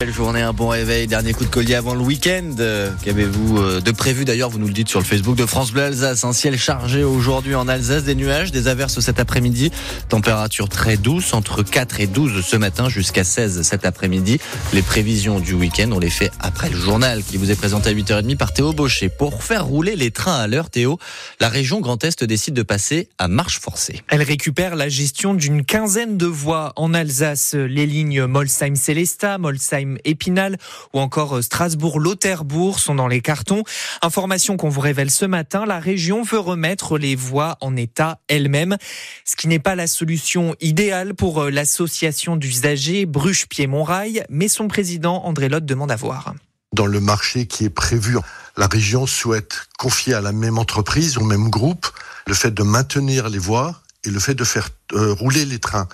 Belle journée, un bon réveil, dernier coup de collier avant le week-end. Euh, Qu'avez-vous euh, de prévu d'ailleurs? Vous nous le dites sur le Facebook de France Bleu Alsace. Un ciel chargé aujourd'hui en Alsace, des nuages, des averses cet après-midi. Température très douce, entre 4 et 12 ce matin jusqu'à 16 cet après-midi. Les prévisions du week-end, on les fait après le journal qui vous est présenté à 8h30 par Théo Baucher. Pour faire rouler les trains à l'heure, Théo, la région Grand Est décide de passer à marche forcée. Elle récupère la gestion d'une quinzaine de voies en Alsace. Les lignes Molsheim-Célestat, Molsheim Épinal ou encore Strasbourg-Lauterbourg sont dans les cartons. Information qu'on vous révèle ce matin, la région veut remettre les voies en état elle-même, ce qui n'est pas la solution idéale pour euh, l'association d'usagers Bruche-Pied-Montrail, mais son président André Lotte demande à voir. Dans le marché qui est prévu, la région souhaite confier à la même entreprise, au même groupe, le fait de maintenir les voies et le fait de faire euh, rouler les trains.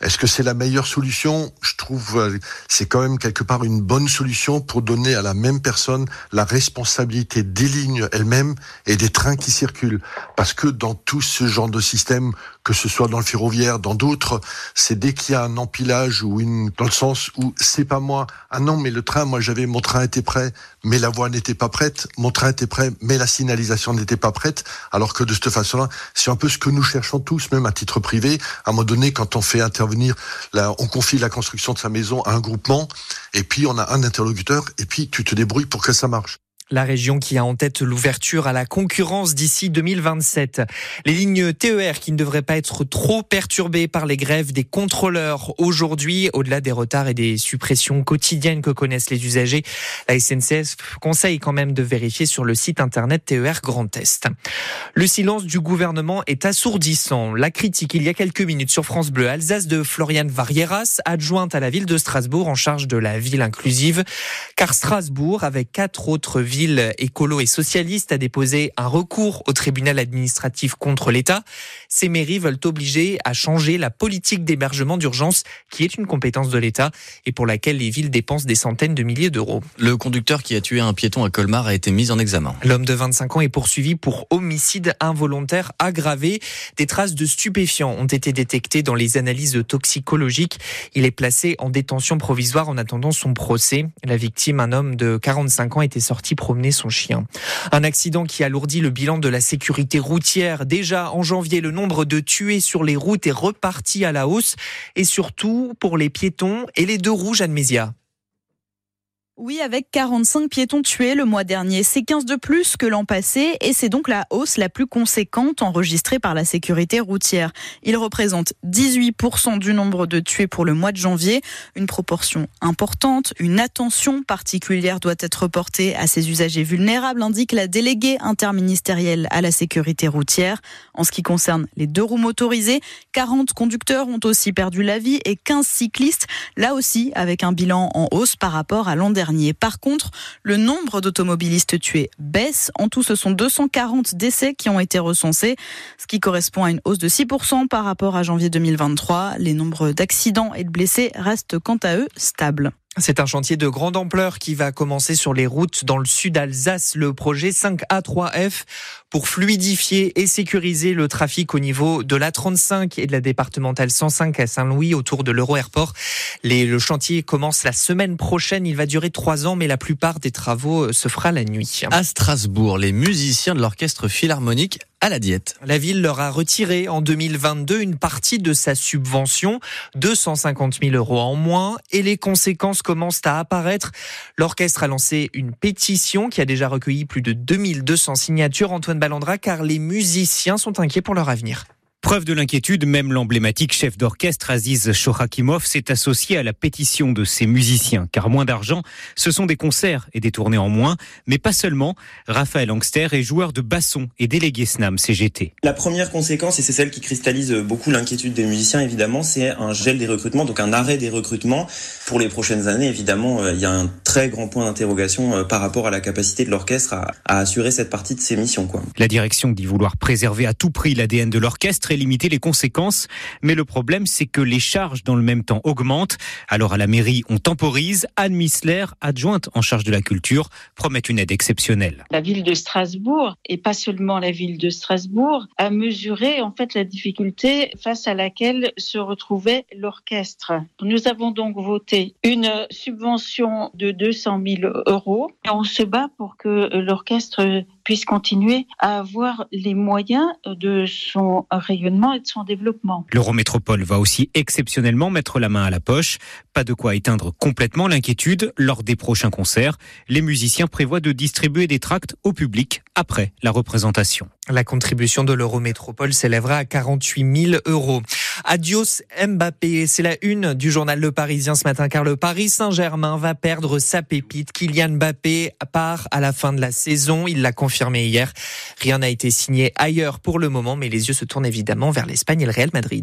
Est-ce que c'est la meilleure solution? Je trouve euh, c'est quand même quelque part une bonne solution pour donner à la même personne la responsabilité des lignes elles-mêmes et des trains qui circulent. Parce que dans tout ce genre de système, que ce soit dans le ferroviaire, dans d'autres, c'est dès qu'il y a un empilage ou une dans le sens où c'est pas moi. Ah non, mais le train, moi j'avais mon train était prêt, mais la voie n'était pas prête. Mon train était prêt, mais la signalisation n'était pas prête. Alors que de cette façon-là, c'est un peu ce que nous cherchons tous, même à titre privé. À un moment donné, quand on fait intervenir on confie la construction de sa maison à un groupement, et puis on a un interlocuteur, et puis tu te débrouilles pour que ça marche. La région qui a en tête l'ouverture à la concurrence d'ici 2027. Les lignes TER qui ne devraient pas être trop perturbées par les grèves des contrôleurs aujourd'hui, au-delà des retards et des suppressions quotidiennes que connaissent les usagers. La SNCF conseille quand même de vérifier sur le site internet TER Grand Est. Le silence du gouvernement est assourdissant. La critique il y a quelques minutes sur France Bleu Alsace de Floriane Varieras, adjointe à la ville de Strasbourg en charge de la ville inclusive, car Strasbourg, avec quatre autres villes écolo et socialiste a déposé un recours au tribunal administratif contre l'État. Ces mairies veulent obliger à changer la politique d'hébergement d'urgence qui est une compétence de l'État et pour laquelle les villes dépensent des centaines de milliers d'euros. Le conducteur qui a tué un piéton à Colmar a été mis en examen. L'homme de 25 ans est poursuivi pour homicide involontaire aggravé. Des traces de stupéfiants ont été détectées dans les analyses toxicologiques. Il est placé en détention provisoire en attendant son procès. La victime, un homme de 45 ans, était sorti son chien. Un accident qui alourdit le bilan de la sécurité routière. Déjà en janvier, le nombre de tués sur les routes est reparti à la hausse et surtout pour les piétons et les deux rouges à Mésia. Oui, avec 45 piétons tués le mois dernier. C'est 15 de plus que l'an passé et c'est donc la hausse la plus conséquente enregistrée par la sécurité routière. Il représente 18% du nombre de tués pour le mois de janvier. Une proportion importante. Une attention particulière doit être portée à ces usagers vulnérables, indique la déléguée interministérielle à la sécurité routière. En ce qui concerne les deux roues motorisées, 40 conducteurs ont aussi perdu la vie et 15 cyclistes, là aussi avec un bilan en hausse par rapport à l'an dernier. Par contre, le nombre d'automobilistes tués baisse. En tout, ce sont 240 décès qui ont été recensés, ce qui correspond à une hausse de 6% par rapport à janvier 2023. Les nombres d'accidents et de blessés restent quant à eux stables. C'est un chantier de grande ampleur qui va commencer sur les routes dans le sud Alsace, le projet 5A3F pour fluidifier et sécuriser le trafic au niveau de l'A35 et de la départementale 105 à Saint-Louis autour de l'Euro-Airport. Le chantier commence la semaine prochaine, il va durer trois ans mais la plupart des travaux euh, se fera la nuit. À Strasbourg, les musiciens de l'orchestre philharmonique à la diète. La ville leur a retiré en 2022 une partie de sa subvention, 250 000 euros en moins, et les conséquences commencent à apparaître. L'orchestre a lancé une pétition qui a déjà recueilli plus de 2200 signatures. Antoine Ballandra, car les musiciens sont inquiets pour leur avenir. Preuve de l'inquiétude, même l'emblématique chef d'orchestre Aziz Shorakimov s'est associé à la pétition de ses musiciens, car moins d'argent, ce sont des concerts et des tournées en moins, mais pas seulement. Raphaël Angster est joueur de basson et délégué SNAM CGT. La première conséquence, et c'est celle qui cristallise beaucoup l'inquiétude des musiciens évidemment, c'est un gel des recrutements, donc un arrêt des recrutements. Pour les prochaines années, évidemment, euh, il y a un très grand point d'interrogation par rapport à la capacité de l'orchestre à, à, assurer cette partie de ses missions. Quoi. La direction dit vouloir préserver à tout prix l'ADN de l'orchestre et limiter les conséquences. Mais le problème, c'est que les charges dans le même temps augmentent. Alors à la mairie, on temporise. Anne Missler, adjointe en charge de la culture, promet une aide exceptionnelle. La ville de Strasbourg, et pas seulement la ville de Strasbourg, a mesuré en fait la difficulté face à laquelle se retrouvait l'orchestre. Nous avons donc voté une subvention de 200 000 euros et on se bat pour que l'orchestre puisse continuer à avoir les moyens de son rayonnement et de son développement. L'Eurométropole va aussi exceptionnellement mettre la main à la poche. Pas de quoi éteindre complètement l'inquiétude lors des prochains concerts. Les musiciens prévoient de distribuer des tracts au public après la représentation. La contribution de l'Eurométropole s'élèvera à 48 000 euros. Adios Mbappé, c'est la une du journal Le Parisien ce matin car le Paris Saint-Germain va perdre sa pépite. Kylian Mbappé part à la fin de la saison, il l'a confirmé hier. Rien n'a été signé ailleurs pour le moment mais les yeux se tournent évidemment vers l'Espagne et le Real Madrid.